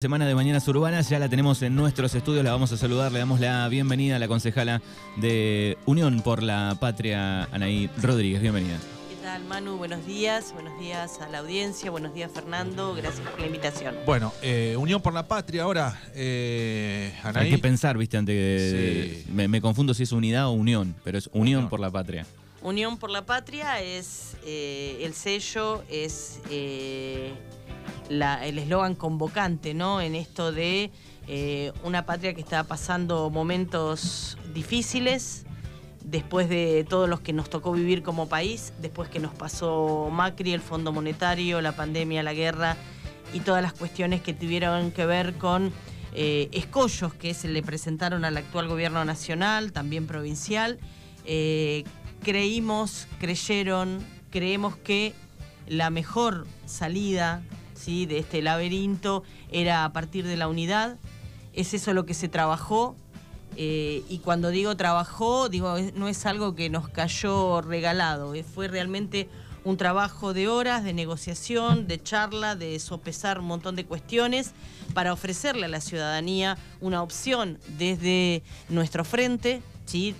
Semana de Mañanas Urbanas, ya la tenemos en nuestros estudios, la vamos a saludar, le damos la bienvenida a la concejala de Unión por la Patria, Anaí Rodríguez, bienvenida. ¿Qué tal Manu? Buenos días, buenos días a la audiencia, buenos días Fernando, gracias por la invitación. Bueno, eh, Unión por la Patria ahora, eh, Anaí. Hay que pensar, viste, antes que... Sí. Me, me confundo si es unidad o unión, pero es Unión Unión. por la Patria. Unión por la Patria es eh, el sello, es eh, el eslogan convocante, ¿no? En esto de eh, una patria que está pasando momentos difíciles, después de todos los que nos tocó vivir como país, después que nos pasó Macri, el Fondo Monetario, la pandemia, la guerra y todas las cuestiones que tuvieron que ver con escollos que se le presentaron al actual gobierno nacional, también provincial. Creímos, creyeron, creemos que la mejor salida ¿sí? de este laberinto era a partir de la unidad. Es eso lo que se trabajó. eh, y cuando digo trabajó, digo, no es algo que nos cayó regalado, eh, fue realmente un trabajo de horas, de negociación, de charla, de sopesar un montón de cuestiones para ofrecerle a la ciudadanía una opción desde nuestro frente.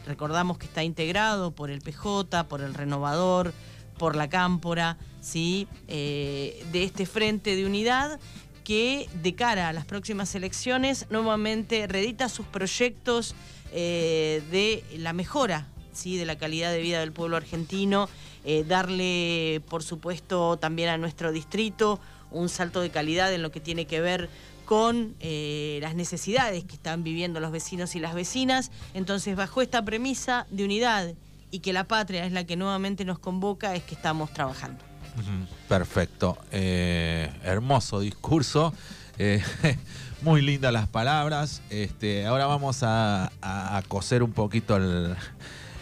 Recordamos que está integrado por el PJ, por el Renovador, por la Cámpora, ¿sí? Eh, de este frente de unidad que de cara a las próximas elecciones nuevamente reedita sus proyectos eh, de la mejora ¿sí? de la calidad de vida del pueblo argentino, eh, darle por supuesto también a nuestro distrito un salto de calidad en lo que tiene que ver con eh, las necesidades que están viviendo los vecinos y las vecinas. Entonces, bajo esta premisa de unidad y que la patria es la que nuevamente nos convoca, es que estamos trabajando. Perfecto. Eh, hermoso discurso. Eh, muy lindas las palabras. Este, ahora vamos a, a- a cocer un poquito el,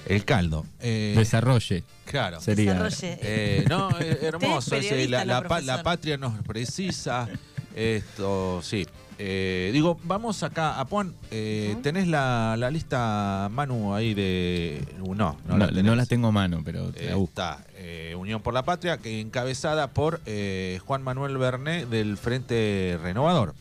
el caldo. Eh, Desarrolle, claro. sería. Desarrolle. Eh, no, hermoso. Es la, la patria nos precisa. Esto, sí. Eh, digo, vamos acá, Apuan, eh, Ujú. ¿tenés la, la lista, Manu, ahí de... No, no, No, la no las tengo a mano, pero te la busco. Está eh, Unión por la Patria, que encabezada por eh, Juan Manuel Berné del Frente Renovador.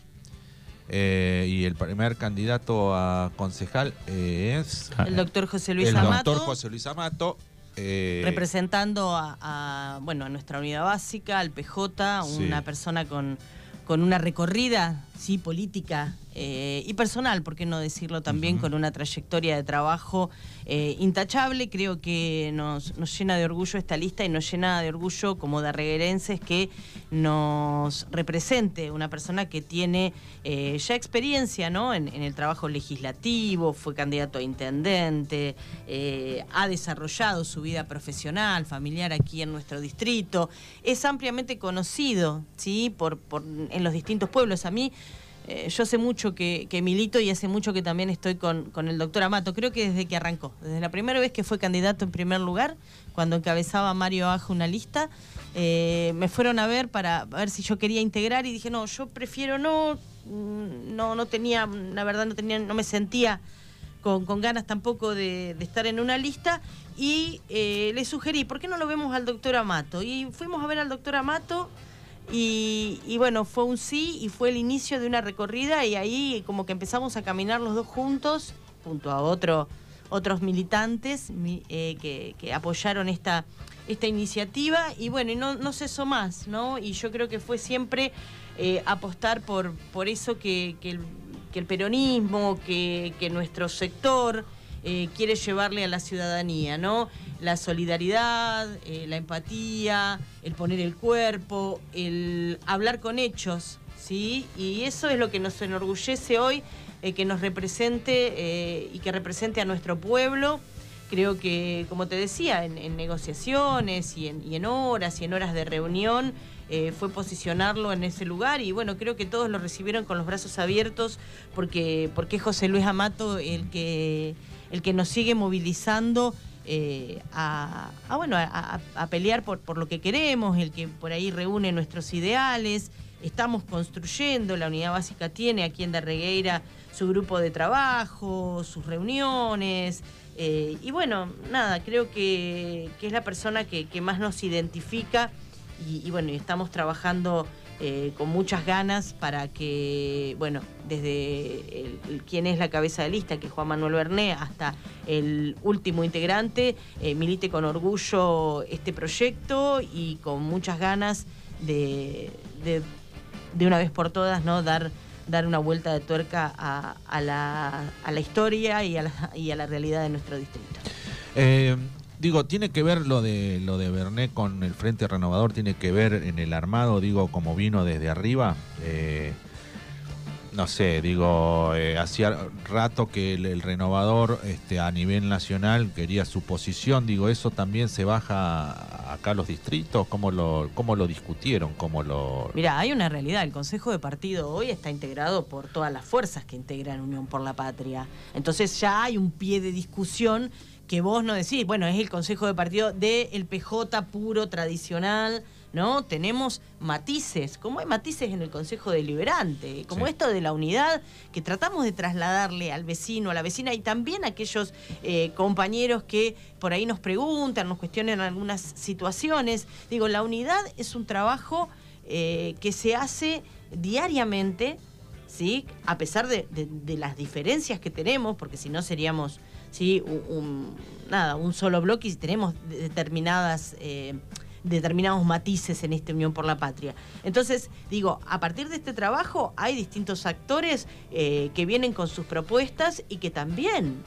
Eh, y el primer candidato a concejal eh, es Ah, El doctor José Luis el Amato. doctor José Luis Amato. eh, representando a, a, bueno, a nuestra unidad básica, al PJ, Sí. una persona con, con una recorrida sí, política eh, y personal, por qué no decirlo también, con una trayectoria de trabajo eh, intachable. Creo que nos, nos llena de orgullo esta lista y nos llena de orgullo como darreguerenses que nos represente una persona que tiene eh, ya experiencia ¿no? en, en el trabajo legislativo, fue candidato a intendente, ha desarrollado su vida profesional, familiar aquí en nuestro distrito, es ampliamente conocido ¿sí? por, por- en los distintos pueblos. A mí, eh, yo hace mucho que, que milito y hace mucho que también estoy con, con el doctor Amato, creo que desde que arrancó, desde la primera vez que fue candidato en primer lugar, cuando encabezaba Mario Aja una lista, eh, me fueron a ver para ver si yo quería integrar y dije, no, yo prefiero no, mm, no, no tenía, la verdad no tenía, no me sentía con, con ganas tampoco de, de estar en una lista y eh, le sugerí, ¿por qué no lo vemos al doctor Amato? Y fuimos a ver al doctor Amato y, bueno, fue un sí y fue el inicio de una recorrida y ahí como que empezamos a caminar los dos juntos, junto a otro, otros militantes mi- eh, que, que apoyaron esta, esta iniciativa y bueno, y no, no cesó más, ¿no? Y yo creo que fue siempre eh, apostar por, por eso que, que el, que el peronismo, que, que nuestro sector eh, quiere llevarle a la ciudadanía, ¿no? La solidaridad, eh, la empatía, el poner el cuerpo, el hablar con hechos, ¿sí? Y eso es lo que nos enorgullece hoy, eh, que nos represente eh, y que represente a nuestro pueblo. Creo que, como te decía, en, negociaciones y en, horas y en horas de reunión, fue posicionarlo en ese lugar y bueno, creo que todos lo recibieron con los brazos abiertos porque, porque es José Luis Amato el que, el que nos sigue movilizando eh, a, bueno, a, pelear por, por lo que queremos, el que por ahí reúne nuestros ideales. Estamos construyendo, la unidad básica tiene aquí en Darregueira su grupo de trabajo, sus reuniones. eh, y bueno, nada, creo que, que es la persona que, que más nos identifica y, y bueno, estamos trabajando eh, con muchas ganas para que, bueno, desde el, quien es la cabeza de lista, que es Juan Manuel Berné, hasta el último integrante, eh, milite con orgullo este proyecto y con muchas ganas de, de, una vez por todas, ¿no? Dar dar una vuelta de tuerca a, la, a la, historia y a la, y a la realidad de nuestro distrito. Eh, digo, tiene que ver lo de lo de Bernet con el Frente Renovador, tiene que ver en el armado, digo, como vino desde arriba. Eh, no sé, digo, eh, hacía rato que el, renovador este, a nivel nacional quería su posición, digo, eso también se baja acá a los distritos, ¿cómo lo, cómo lo discutieron? ¿Cómo lo... Mira, hay una realidad, el Consejo de Partido hoy está integrado por todas las fuerzas que integran Unión por la Patria, entonces ya hay un pie de discusión que vos no decís, bueno, es el Consejo de Partido del PJ puro, tradicional, ¿no? Tenemos matices, como hay matices en el Consejo Deliberante, como esto de la unidad que tratamos de trasladarle al vecino, a la vecina y también a aquellos eh, compañeros que por ahí nos preguntan, nos cuestionan algunas situaciones. Digo, la unidad es un trabajo eh, que se hace diariamente, ¿sí? A pesar de las diferencias que tenemos, porque si no seríamos ¿sí? un, nada, un solo bloque y tenemos determinadas... Eh, determinados matices en esta Unión por la Patria. Entonces, digo, a partir de este trabajo hay distintos actores eh, que vienen con sus propuestas y que también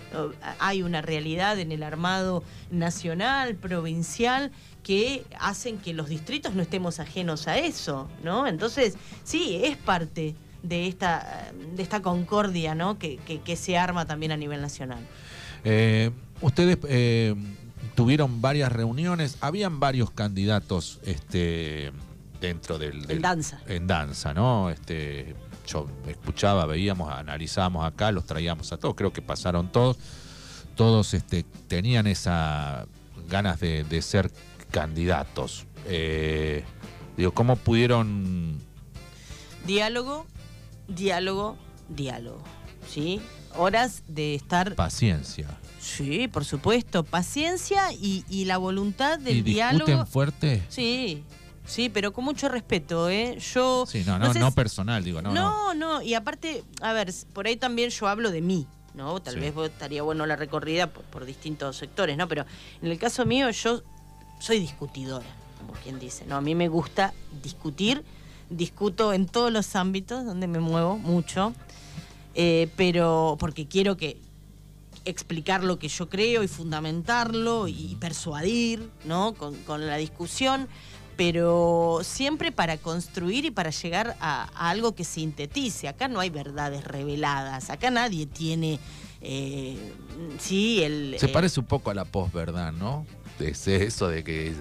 hay una realidad en el armado nacional, provincial, que hacen que los distritos no estemos ajenos a eso, ¿no? Entonces, sí, es parte de esta, de esta concordia, ¿no? que se arma también a nivel nacional. Eh, ustedes eh, tuvieron varias reuniones, habían varios candidatos este, dentro del, En danza. En danza, ¿no? Este, yo escuchaba, veíamos, analizábamos acá, los traíamos a todos, creo que pasaron todos. Todos este, tenían esa ganas de, ser candidatos. Eh, digo, ¿cómo pudieron...? Diálogo, diálogo, diálogo. ¿Sí? Horas de estar... Paciencia. Sí, por supuesto, paciencia y, la voluntad del ¿Y diálogo. fuerte? Sí, sí, pero con mucho respeto, ¿eh? Yo... Sí, no, no, no personal, digo, no, no. No, y aparte, a ver, por ahí también yo hablo de mí, ¿no? Tal vez estaría bueno la recorrida por, distintos sectores, ¿no? Pero en el caso mío yo soy discutidora, como quien dice, ¿no? A mí me gusta discutir, discuto en todos los ámbitos donde me muevo mucho. Eh, pero porque quiero que explicar lo que yo creo y fundamentarlo y persuadir, ¿no? Con, la discusión, pero siempre para construir y para llegar a, algo que sintetice. Acá no hay verdades reveladas, acá nadie tiene, eh, sí, el... Se parece un poco a la posverdad, ¿no? eso de que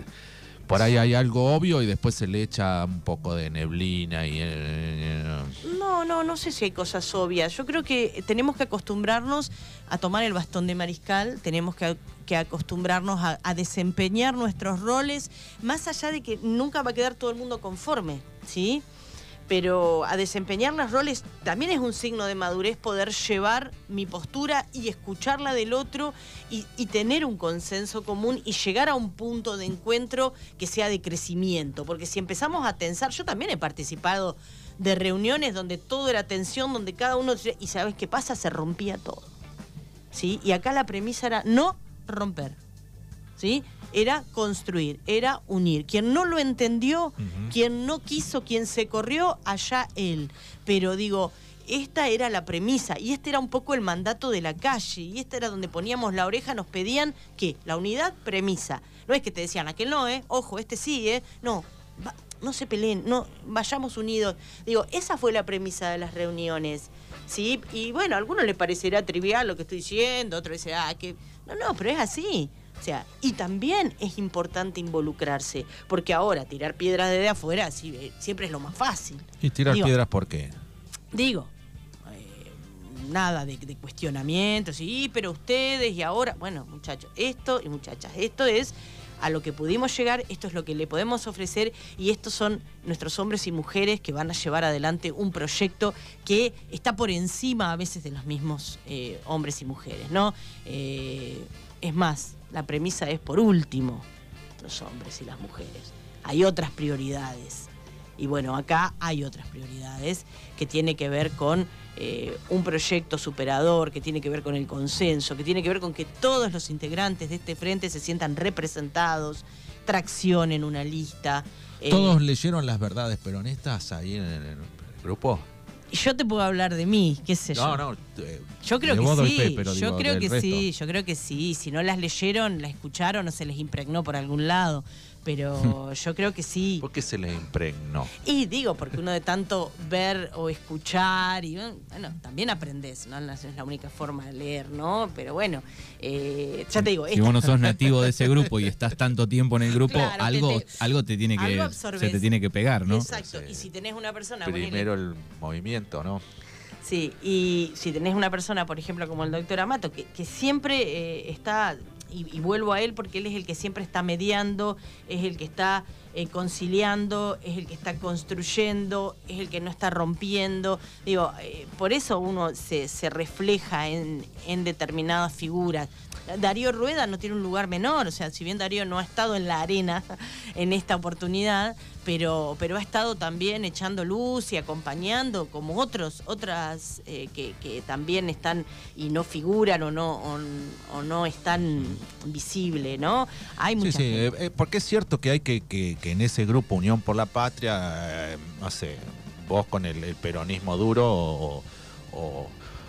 por ahí hay algo obvio y después se le echa un poco de neblina y... Eh, no, no, no sé si hay cosas obvias. Yo creo que tenemos que acostumbrarnos a tomar el bastón de mariscal, tenemos que, acostumbrarnos a, a, desempeñar nuestros roles, más allá de que nunca va a quedar todo el mundo conforme, ¿sí? Pero a desempeñar los roles también es un signo de madurez poder llevar mi postura y escucharla del otro y, tener un consenso común y llegar a un punto de encuentro que sea de crecimiento. Porque si empezamos a tensar, yo también he participado de reuniones donde todo era tensión, donde cada uno... Y sabes qué pasa, se rompía todo. ¿Sí? Y acá la premisa era no romper. ¿Sí? Era construir, era unir. Quien no lo entendió, quien no quiso, quien se corrió, allá él. Pero digo, esta era la premisa y este era un poco el mandato de la calle y este era donde poníamos la oreja, nos pedían que la unidad premisa. No es que te decían, aquel no, ¿eh? Ojo, este sí, ¿eh? No, no se peleen, no, vayamos unidos. Digo, esa fue la premisa de las reuniones. ¿Sí? Y bueno, a algunos les parecerá trivial lo que estoy diciendo, otros dicen, ah, que. No, no, pero es así. O sea, y también es importante involucrarse, porque ahora tirar piedras desde afuera eh, siempre es lo más fácil. ¿Y tirar piedras por qué? Digo, eh, nada de, cuestionamiento, sí, pero ustedes y ahora, bueno, muchachos, esto y muchachas, esto es a lo que pudimos llegar, esto es lo que le podemos ofrecer y estos son nuestros hombres y mujeres que van a llevar adelante un proyecto que está por encima a veces de los mismos eh, hombres y mujeres, ¿no? Es más, la premisa es por último los hombres y las mujeres. Hay otras prioridades Y bueno, acá hay otras prioridades que tiene que ver con eh, un proyecto superador, que tiene que ver con el consenso, que tiene que ver con que todos los integrantes de este frente se sientan representados, traccionen una lista. Eh, ¿Todos leyeron las verdades peronistas ahí en el, grupo? Yo te puedo hablar de mí, qué sé yo. No, no. Eh, yo creo que sí. yo creo que sí. Yo creo que sí. Si no las leyeron, las escucharon o se les impregnó por algún lado pero yo creo que sí. ¿Por qué se le impregnó? Y digo, porque uno de tanto ver o escuchar, y bueno, también aprendes, ¿no? es la única forma de leer, ¿no? Pero bueno, eh, ya te digo. Si vos no sos nativo de ese grupo y estás tanto tiempo en el grupo, algo, te, algo te tiene que, se te tiene que pegar, ¿no? Exacto, y si tenés una persona... Primero el movimiento, ¿no? Sí, y si tenés una persona, por ejemplo, como el doctor Amato, que, que siempre eh, está y, vuelvo a él porque él es el que siempre está mediando, es el que está eh, conciliando, es el que está construyendo, es el que no está rompiendo. Digo, eh, por eso uno se, se refleja en, en determinadas figuras. Darío Rueda no tiene un lugar menor, o sea, si bien Darío no ha estado en la arena en esta oportunidad, pero, pero ha estado también echando luz y acompañando como otros, otras eh, que, también están y no figuran o no, o, no están visibles, ¿no? Hay muchas sí, sí, eh, eh, porque es cierto que hay que, que, en ese grupo Unión por la Patria, no sé, vos con el, peronismo duro o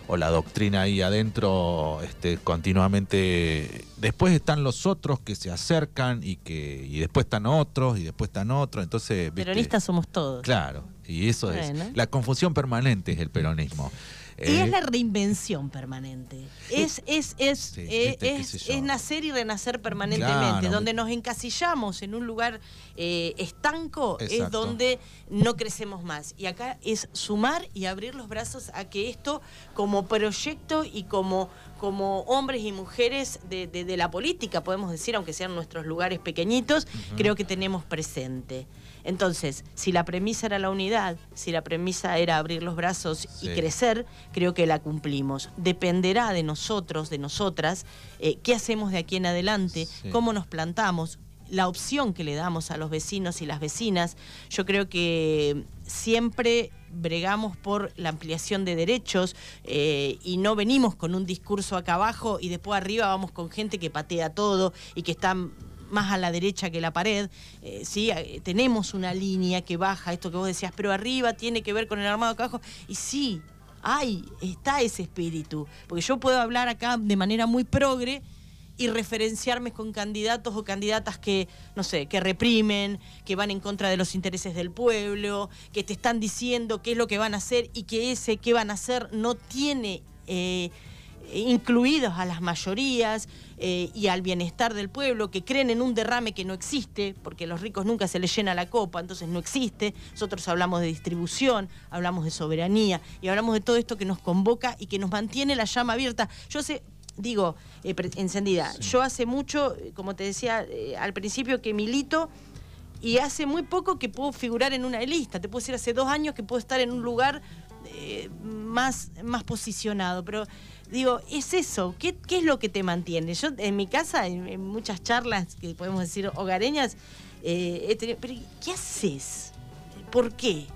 o la doctrina ahí adentro este, continuamente. Después están los otros que se acercan y que y después están otros y después están otros. Entonces, peronistas somos todos. Claro, y eso es la confusión permanente es el peronismo. Y es eh, la reinvención permanente. Es, es, es, eh, es, nacer y renacer permanentemente. donde nos encasillamos en un lugar eh, estanco es donde no crecemos más. Y acá es sumar y abrir los brazos a que esto, como proyecto y como, como hombres y mujeres de, la política, podemos decir, aunque sean nuestros lugares pequeñitos, creo que tenemos presente. Entonces, si la premisa era la unidad, si la premisa era abrir los brazos y crecer, creo que la cumplimos. Dependerá de nosotros, de nosotras, eh, qué hacemos de aquí en adelante, cómo nos plantamos, la opción que le damos a los vecinos y las vecinas. Yo creo que siempre bregamos por la ampliación de derechos eh, y no venimos con un discurso acá abajo y después arriba vamos con gente que patea todo y que está más a la derecha que la pared, eh, ¿sí? Eh, tenemos una línea que baja, esto que vos decías, pero arriba tiene que ver con el armado acá abajo, y sí, hay, está ese espíritu, porque yo puedo hablar acá de manera muy progre y referenciarme con candidatos o candidatas que, no sé, que reprimen, que van en contra de los intereses del pueblo, que te están diciendo qué es lo que van a hacer y que ese qué van a hacer no tiene... Eh, incluidos a las mayorías eh, y al bienestar del pueblo, que creen en un derrame que no existe, porque a los ricos nunca se les llena la copa, entonces no existe. Nosotros hablamos de distribución, hablamos de soberanía y hablamos de todo esto que nos convoca y que nos mantiene la llama abierta. Yo sé, digo, eh, encendida, yo hace mucho, como te decía eh, al principio, que milito y hace muy poco que puedo figurar en una lista. Te puedo decir hace dos años que puedo estar en un lugar más, más posicionado, pero digo, es eso, ¿qué, es lo que te mantiene? Yo en mi casa, en, muchas charlas que podemos decir hogareñas, eh, he tenido, pero ¿qué haces? ¿Por qué?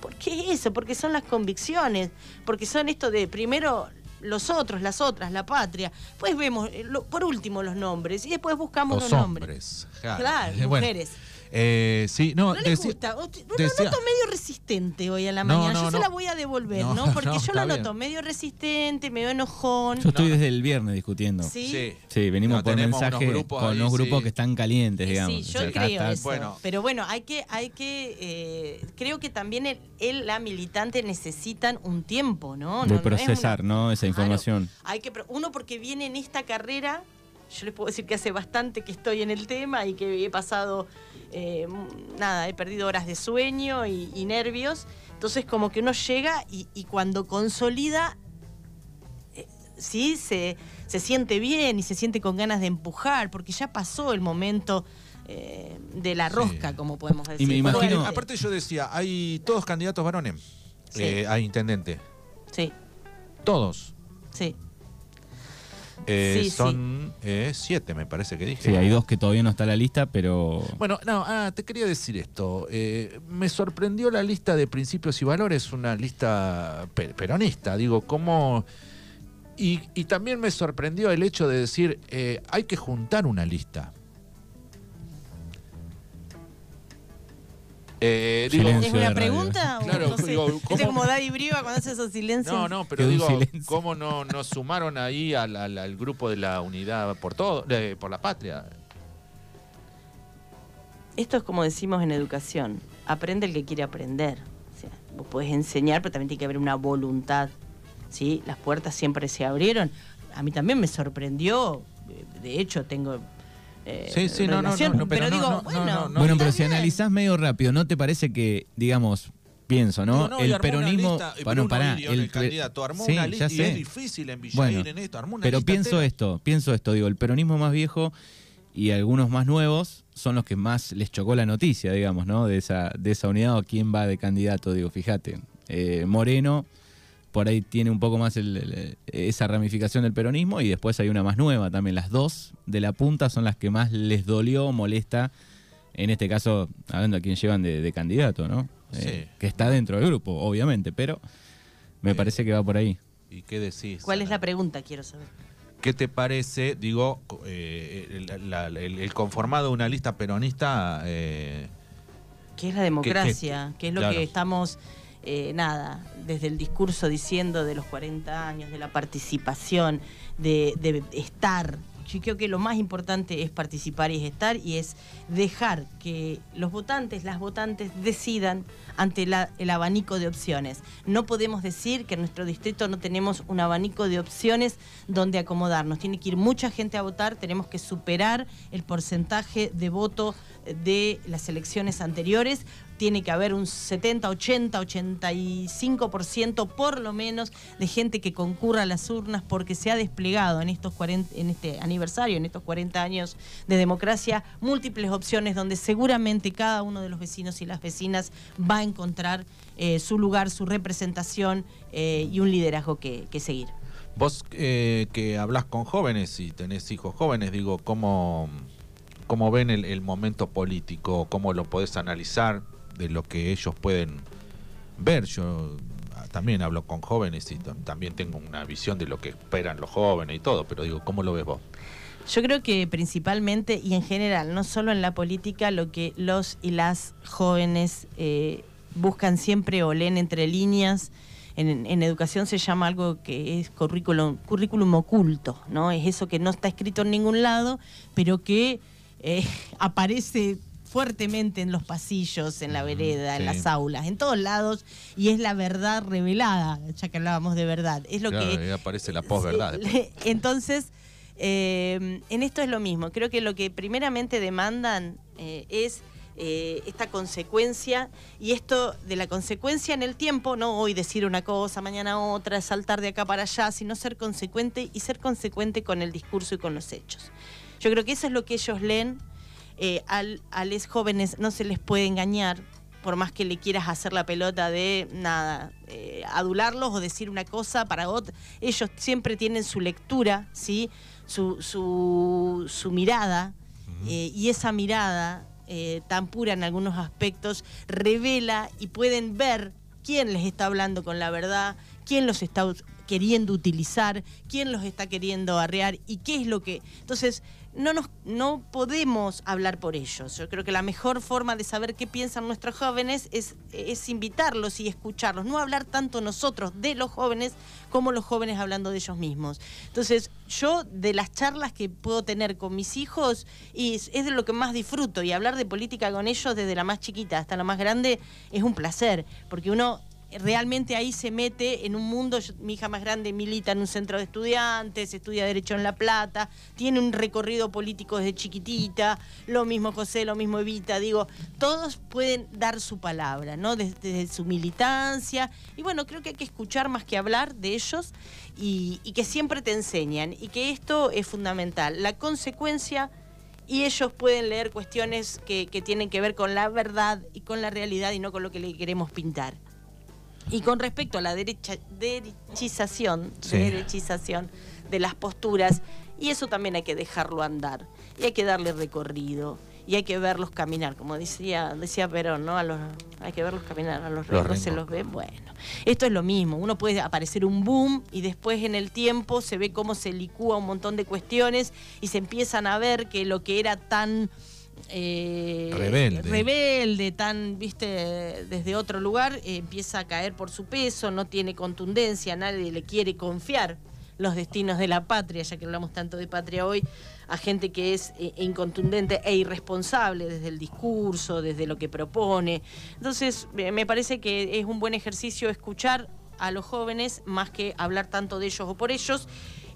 ¿Por qué eso? Porque son las convicciones, porque son esto de primero los otros, las otras, la patria. Pues vemos, eh, por último, los nombres y después buscamos los, nombres. Claro, mujeres. Eh, sí, no, no le gusta. No, noto medio resistente hoy a la mañana. yo se la voy a devolver, ¿no? Porque yo lo noto medio resistente, medio enojón. Yo estoy desde el viernes discutiendo. Sí. Sí, venimos por mensaje con los grupos que están calientes, digamos. Sí, yo creo eso. Pero bueno, hay que, hay que, eh, creo que también él, la militante necesitan un tiempo, ¿no? De procesar, ¿no? Esa información. hay que, uno porque viene en esta carrera yo les puedo decir que hace bastante que estoy en el tema y que he pasado, eh, nada, he perdido horas de sueño y, nervios. Entonces como que uno llega y, cuando consolida, eh, sí, se, se, siente bien y se siente con ganas de empujar, porque ya pasó el momento eh, de la rosca, como podemos decir. Y me imagino... aparte yo decía, hay todos candidatos varones a intendente. Sí. Todos. Sí. Eh, Sí, sí. son eh, siete, me parece que dije. Sí, hay dos que todavía no está en la lista, pero Bueno, no, ah, te quería decir esto. Eh, me sorprendió la lista de principios y valores, una lista pe- peronista. Digo, ¿cómo...? Y, y también me sorprendió el hecho de decir, eh, hay que juntar una lista. Eh, digo, ¿Es una pregunta? Claro, no sé? digo, ¿Viste ¿cómo- como Daddy Briva cuando hace esos silencios? no, no, pero digo, silencio. ¿cómo no nos sumaron ahí al, al- al grupo de la unidad por todo, eh, por la patria? Esto es como decimos en educación. Aprende el que quiere aprender. O sea, vos podés enseñar, pero también tiene que haber una voluntad. ¿sí? Las puertas siempre se abrieron. A mí también me sorprendió. De hecho, tengo. Eh, Sí, sí, no, no, no, no, pero digo, no, no, bueno, no, no. bueno, pero si analizás medio rápido, ¿no te parece que, digamos, pienso, ¿no? El peronismo, lista, bueno, pará, el, candidato armó Sí, una ya lista y sé. es difícil en Bueno, en esto, armó una Pero lista pienso esto, pienso esto, digo, el peronismo más viejo y algunos más nuevos son los que más les chocó la noticia, digamos, ¿no? De esa, de esa unidad o quién va de candidato, digo, fíjate. Eh, Moreno por ahí tiene un poco más el- el- esa ramificación del peronismo y después hay una más nueva también. Las dos de la punta son las que más les dolió, molesta, en este caso, hablando a quién llevan de, de candidato, ¿no? Eh, Sí. que está dentro del grupo, obviamente, pero me Eh, parece que va por ahí. ¿Y qué decís? ¿Cuál es la pregunta? Quiero saber. ¿Qué te parece, digo, eh, el, la- el- el conformado de una lista peronista? eh, ¿Qué es la democracia? ¿Qué, es lo claro. que estamos, eh, nada, desde el discurso diciendo de los 40 años, de la participación, de, estar? Yo creo que lo más importante es participar y es estar y es dejar que los votantes, las votantes decidan ante el abanico de opciones. No podemos decir que en nuestro distrito no tenemos un abanico de opciones donde acomodarnos. Tiene que ir mucha gente a votar, tenemos que superar el porcentaje de voto de las elecciones anteriores. Tiene que haber un 70, 80, 85% por lo menos de gente que concurra a las urnas porque se ha desplegado en estos 40, en este aniversario, en estos 40 años de democracia, múltiples opciones donde seguramente cada uno de los vecinos y las vecinas va a encontrar eh, su lugar, su representación eh, y un liderazgo que, seguir. vos eh, que hablas con jóvenes y tenés hijos jóvenes, digo, ¿cómo, cómo ven el, momento político? ¿Cómo lo podés analizar de lo que ellos pueden ver? Yo ah, también hablo con jóvenes y tam- también tengo una visión de lo que esperan los jóvenes y todo, pero digo, ¿cómo lo ves vos? Yo creo que principalmente y en general, no solo en la política, lo que los y las jóvenes eh, buscan siempre o leen entre líneas, en, en educación se llama algo que es currículum, currículum oculto, ¿no? Es eso que no está escrito en ningún lado, pero que eh, aparece fuertemente en los pasillos, en la vereda, en las aulas, en todos lados, y es la verdad revelada, ya que hablábamos de verdad. Es lo Claro, que aparece la posverdad. Sí, Entonces, eh, en esto es lo mismo. Creo que lo que primeramente demandan eh, es eh, esta consecuencia y esto de la consecuencia en el tiempo, no hoy decir una cosa, mañana otra, saltar de acá para allá, sino ser consecuente y ser consecuente con el discurso y con los hechos. Yo creo que eso es lo que ellos leen. Eh, al, a los jóvenes no se les puede engañar, por más que le quieras hacer la pelota de nada, eh, adularlos o decir una cosa para otra. Ellos siempre tienen su lectura, ¿sí? su, su, su mirada, eh, y esa mirada tan pura en algunos aspectos revela y pueden ver quién les está hablando con la verdad, quién los está queriendo utilizar, quién los está queriendo arrear y qué es lo que... Entonces, no, nos, no podemos hablar por ellos. Yo creo que la mejor forma de saber qué piensan nuestros jóvenes es, es invitarlos y escucharlos, no hablar tanto nosotros de los jóvenes como los jóvenes hablando de ellos mismos. Entonces, yo de las charlas que puedo tener con mis hijos, y es, es de lo que más disfruto, y hablar de política con ellos desde la más chiquita hasta la más grande es un placer, porque uno realmente ahí se mete en un mundo, mi hija más grande milita en un centro de estudiantes, estudia Derecho en La Plata, tiene un recorrido político desde chiquitita, lo mismo José, lo mismo Evita, digo, todos pueden dar su palabra, ¿no? Desde, desde su militancia, y bueno, creo que hay que escuchar más que hablar de ellos y, y que siempre te enseñan, y que esto es fundamental, la consecuencia y ellos pueden leer cuestiones que, que tienen que ver con la verdad y con la realidad y no con lo que le queremos pintar. Y con respecto a la derecha, derechización, Sí. derechización de las posturas y eso también hay que dejarlo andar y hay que darle recorrido y hay que verlos caminar, como decía, decía Perón, ¿no? A los, hay que verlos caminar, a los, los se los ve. Bueno, esto es lo mismo, uno puede aparecer un boom y después en el tiempo se ve cómo se licúa un montón de cuestiones y se empiezan a ver que lo que era tan... Eh, rebelde. rebelde, tan, viste, desde otro lugar, eh, empieza a caer por su peso, no tiene contundencia, nadie le quiere confiar los destinos de la patria, ya que hablamos tanto de patria hoy, a gente que es eh, incontundente e irresponsable desde el discurso, desde lo que propone. Entonces, me parece que es un buen ejercicio escuchar a los jóvenes más que hablar tanto de ellos o por ellos.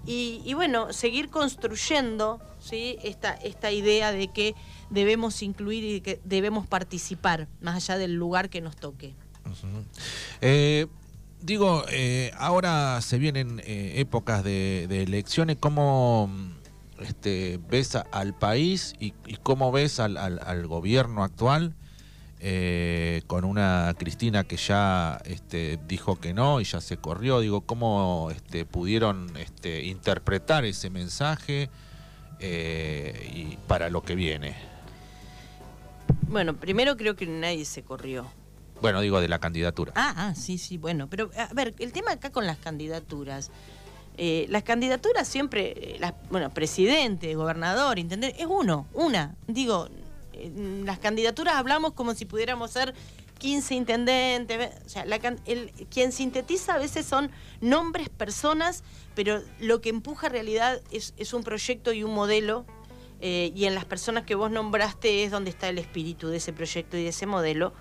Y, bueno, seguir construyendo ¿sí? esta, esta idea de que debemos incluir y que debemos participar, más allá del lugar que nos toque. Digo, eh, ahora se vienen eh, épocas de, elecciones, ¿cómo este, ves al país y, cómo ves al, gobierno actual eh, con una Cristina que ya este, dijo que no y ya se corrió? Digo, ¿cómo este, pudieron este, interpretar ese mensaje y para lo que viene? Bueno, primero creo que nadie se corrió. Bueno, digo de la candidatura. Ah, ah, sí, sí, bueno. Pero, a ver, el tema acá con las candidaturas. Eh, las candidaturas siempre, eh, bueno, presidente, gobernador, intendente, es uno, una. Digo, las candidaturas hablamos como si pudiéramos ser 15 intendentes. O sea, el, quien sintetiza a veces son nombres, personas, pero lo que empuja realidad es, es un proyecto y un modelo. Eh, y en las personas que vos nombraste es donde está el espíritu de ese proyecto y de ese modelo.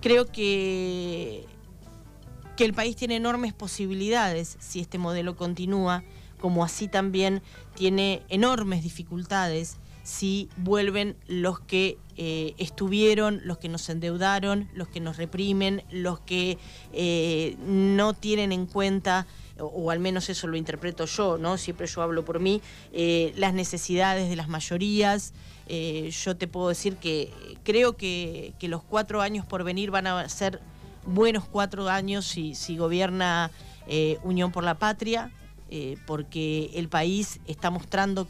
Creo que, que el país tiene enormes posibilidades si este modelo continúa, como así también tiene enormes dificultades si vuelven los que eh, estuvieron, los que nos endeudaron, los que nos reprimen, los que eh, no tienen en cuenta, o, al menos eso lo interpreto yo, ¿no? Siempre yo hablo por mí, eh, las necesidades de las mayorías, eh, yo te puedo decir que creo que, los cuatro años por venir van a ser buenos cuatro años si, gobierna eh, Unión por la Patria, porque el país está mostrando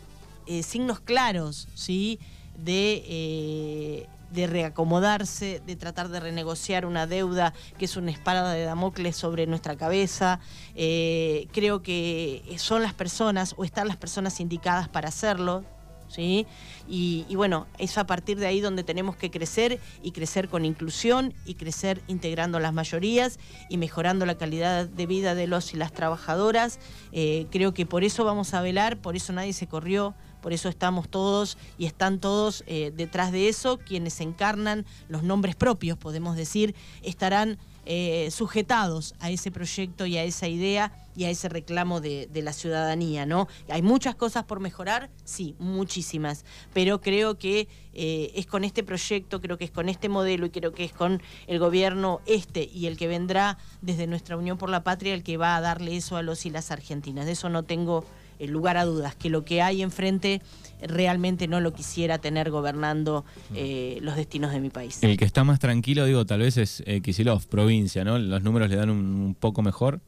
signos claros ¿sí? de, de reacomodarse, de tratar de renegociar una deuda que es una espada de Damocles sobre nuestra cabeza. creo que son las personas o están las personas indicadas para hacerlo. ¿sí? Y, bueno, es a partir de ahí donde tenemos que crecer y crecer con inclusión y crecer integrando las mayorías y mejorando la calidad de vida de los y las trabajadoras. Eh, creo que por eso vamos a velar, por eso nadie se corrió, por eso estamos todos y están todos eh, detrás de eso, quienes encarnan los nombres propios, podemos decir, estarán eh, sujetados a ese proyecto y a esa idea y a ese reclamo de, la ciudadanía, ¿no? Hay muchas cosas por mejorar, sí, muchísimas, pero creo que eh, es con este proyecto, creo que es con este modelo y creo que es con el gobierno este y el que vendrá desde nuestra Unión por la Patria el que va a darle eso a los y las argentinas. De eso no tengo el lugar a dudas, que lo que hay enfrente realmente no lo quisiera tener gobernando eh, los destinos de mi país. El que está más tranquilo, digo, tal vez es eh, Kisilov, provincia, ¿no? Los números le dan un, poco mejor.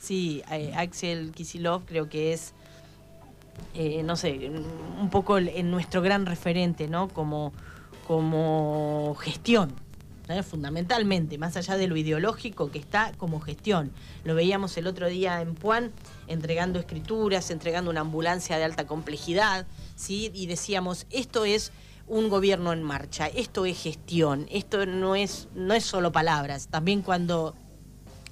Sí, eh, Axel Kisilov creo que es, no sé, un poco en nuestro gran referente, ¿no? Como, como gestión fundamentalmente, más allá de lo ideológico que está como gestión. Lo veíamos el otro día en Puan, entregando escrituras, entregando una ambulancia de alta complejidad, ¿sí? y decíamos, esto es un gobierno en marcha, esto es gestión, esto no es, no es solo palabras. También cuando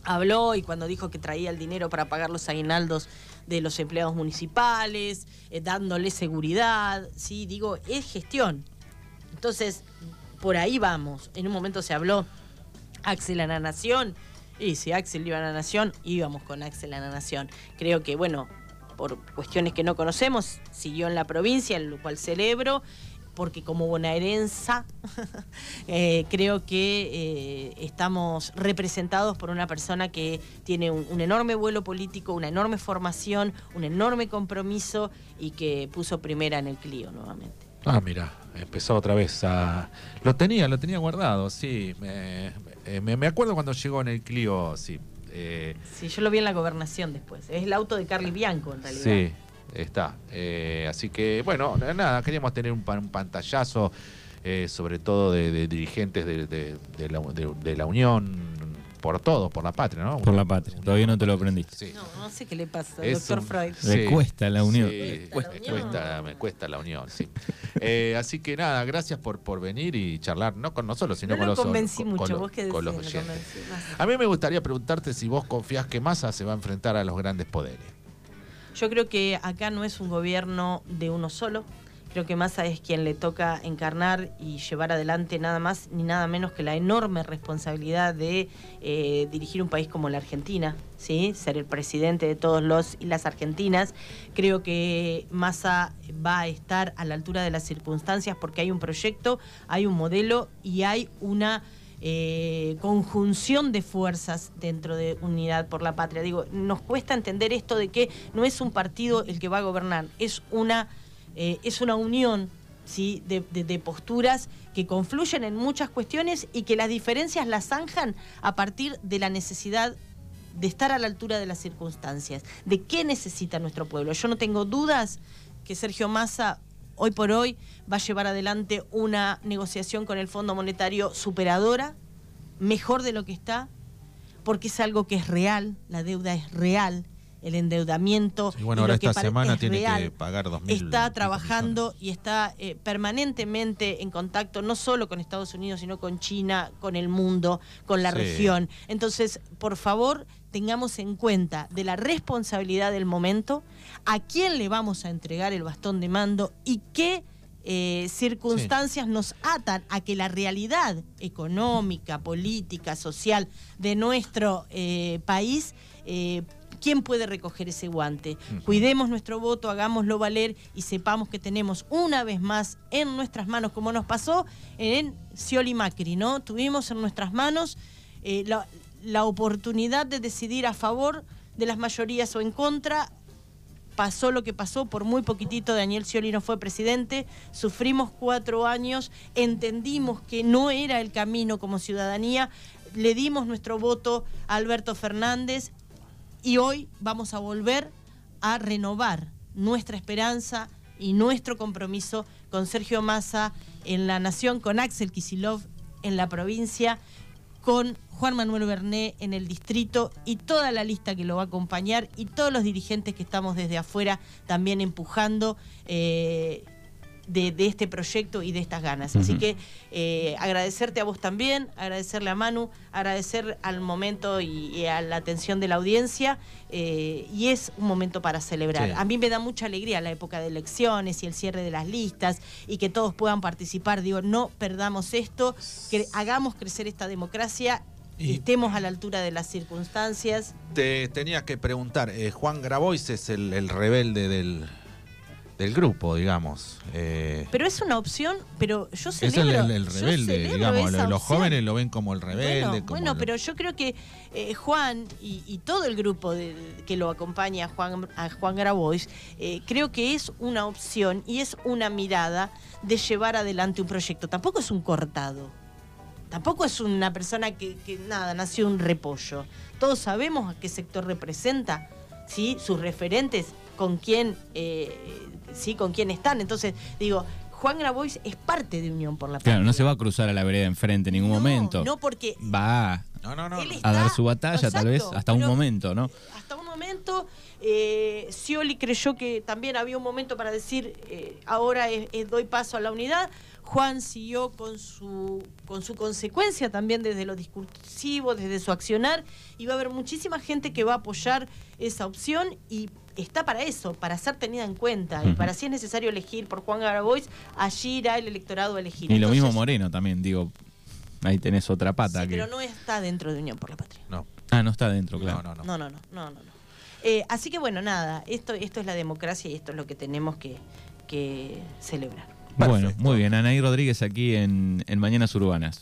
habló y cuando dijo que traía el dinero para pagar los aguinaldos de los empleados municipales, eh, dándole seguridad, ¿sí? digo, es gestión. Entonces, por ahí vamos. En un momento se habló Axel a la Nación. Y si Axel iba a la Nación, íbamos con Axel a la Nación. Creo que, bueno, por cuestiones que no conocemos, siguió en la provincia, lo cual celebro, porque como bonaerensa eh, creo que eh, estamos representados por una persona que tiene un, enorme vuelo político, una enorme formación, un enorme compromiso y que puso primera en el Clio nuevamente. Ah, mira, empezó otra vez a... Lo tenía, lo tenía guardado, sí. Me, me, acuerdo cuando llegó en el Clio, sí. Eh, Sí, yo lo vi en la gobernación después. Es el auto de Carly Bianco, en realidad. sí, está. Eh, así que, bueno, nada, queríamos tener un, pan- un pantallazo, eh, sobre todo de, de dirigentes de, de- de la, de- de la Unión, por todo, por la patria, ¿no? Por la patria. Todavía no te lo aprendiste. Sí. No, no sé qué le pasa, Es doctor un- Freud. Le cuesta la unión. Sí, Le cuesta cuesta, la unión. me cuesta la unión, sí. Eh, así que nada, gracias por, por venir y charlar, no con nosotros, sino No con lo los convencí con- mucho, con, vos qué con los decís, oyentes. convencí más. A mí me gustaría preguntarte si vos confías que Massa se va a enfrentar a los grandes poderes. Yo creo que acá no es un gobierno de uno solo. Creo que Massa es quien le toca encarnar y llevar adelante nada más ni nada menos que la enorme responsabilidad de eh, dirigir un país como la Argentina, ¿sí? ser el presidente de todos los y las argentinas. Creo que Massa va a estar a la altura de las circunstancias porque hay un proyecto, hay un modelo y hay una eh, conjunción de fuerzas dentro de Unidad por la Patria. Digo, nos cuesta entender esto de que no es un partido el que va a gobernar, es una, eh, es una unión ¿sí? de, de- de posturas que confluyen en muchas cuestiones y que las diferencias las zanjan a partir de la necesidad de estar a la altura de las circunstancias, de qué necesita nuestro pueblo. Yo no tengo dudas que Sergio Massa hoy por hoy va a llevar adelante una negociación con el Fondo Monetario superadora, mejor de lo que está, porque es algo que es real, la deuda es real, el endeudamiento. Y bueno, ahora lo que esta semana es tiene real que pagar dos mil está pico trabajando y está eh, permanentemente en contacto no solo con Estados Unidos, sino con China, con el mundo, con la Sí. región. Entonces, por favor, tengamos en cuenta de la responsabilidad del momento, a quién le vamos a entregar el bastón de mando y qué eh, circunstancias nos atan a que la realidad económica, política, social de nuestro eh, país eh, ¿Quién puede recoger ese guante? Cuidemos nuestro voto, hagámoslo valer y sepamos que tenemos una vez más en nuestras manos, como nos pasó en Scioli Macri, ¿no? Tuvimos en nuestras manos eh, la, la oportunidad de decidir a favor de las mayorías o en contra. Pasó lo que pasó, por muy poquitito Daniel Scioli no fue presidente, sufrimos cuatro años, entendimos que no era el camino como ciudadanía, le dimos nuestro voto a Alberto Fernández y hoy vamos a volver a renovar nuestra esperanza y nuestro compromiso con Sergio Massa en la nación, con Axel Kisilov en la provincia, con Juan Manuel Berné en el distrito y toda la lista que lo va a acompañar y todos los dirigentes que estamos desde afuera también empujando eh, de, de este proyecto y de estas ganas. Así que eh, agradecerte a vos también, agradecerle a Manu, agradecer al momento y, y a la atención de la audiencia. eh, y es un momento para celebrar. Sí. A mí me da mucha alegría la época de elecciones y el cierre de las listas y que todos puedan participar. Digo, no perdamos esto, que hagamos crecer esta democracia. Y- Estemos a la altura de las circunstancias. Te tenía que preguntar, eh, Juan Grabois es el, el rebelde del, del grupo, digamos. Eh, Pero es una opción, pero yo es el, celebro. el- el rebelde, digamos. Los opción. jóvenes lo ven como el rebelde. Bueno, como bueno, el- pero yo creo que eh, Juan y, y todo el grupo de- que lo acompaña a Juan, a Juan Grabois, eh, creo que es una opción y es una mirada de llevar adelante un proyecto. Tampoco es un cortado. Tampoco es una persona que, que, nada, nació un repollo. Todos sabemos a qué sector representa, ¿sí? sus referentes, con quién, eh, ¿sí? con quién están. Entonces, digo, Juan Grabois es parte de Unión por la Patria. Claro, no se va a cruzar a la vereda enfrente en ningún No, momento. No, porque Va No, no, no. Él no. está- a dar su batalla, tal vez, hasta un momento, ¿no? hasta un momento, eh, Scioli creyó que también había un momento para decir, eh, ahora doy paso a la unidad. Juan siguió con su, con su consecuencia también desde lo discursivo, desde su accionar, y va a haber muchísima gente que va a apoyar esa opción y está para eso, para ser tenida en cuenta, y para si es necesario elegir por Juan Grabois, allí irá el electorado a elegir. Y lo mismo Moreno también, digo. Ahí tenés otra pata sí, que. pero no está dentro de Unión por la Patria. No, Ah, no está dentro, claro. no, no, no. No, no, no, no, no. no. Eh, así que bueno, nada, esto, esto es la democracia y esto es lo que tenemos que, que celebrar. Bueno, Perfecto. muy bien. Anaí Rodríguez aquí en, en Mañanas Urbanas.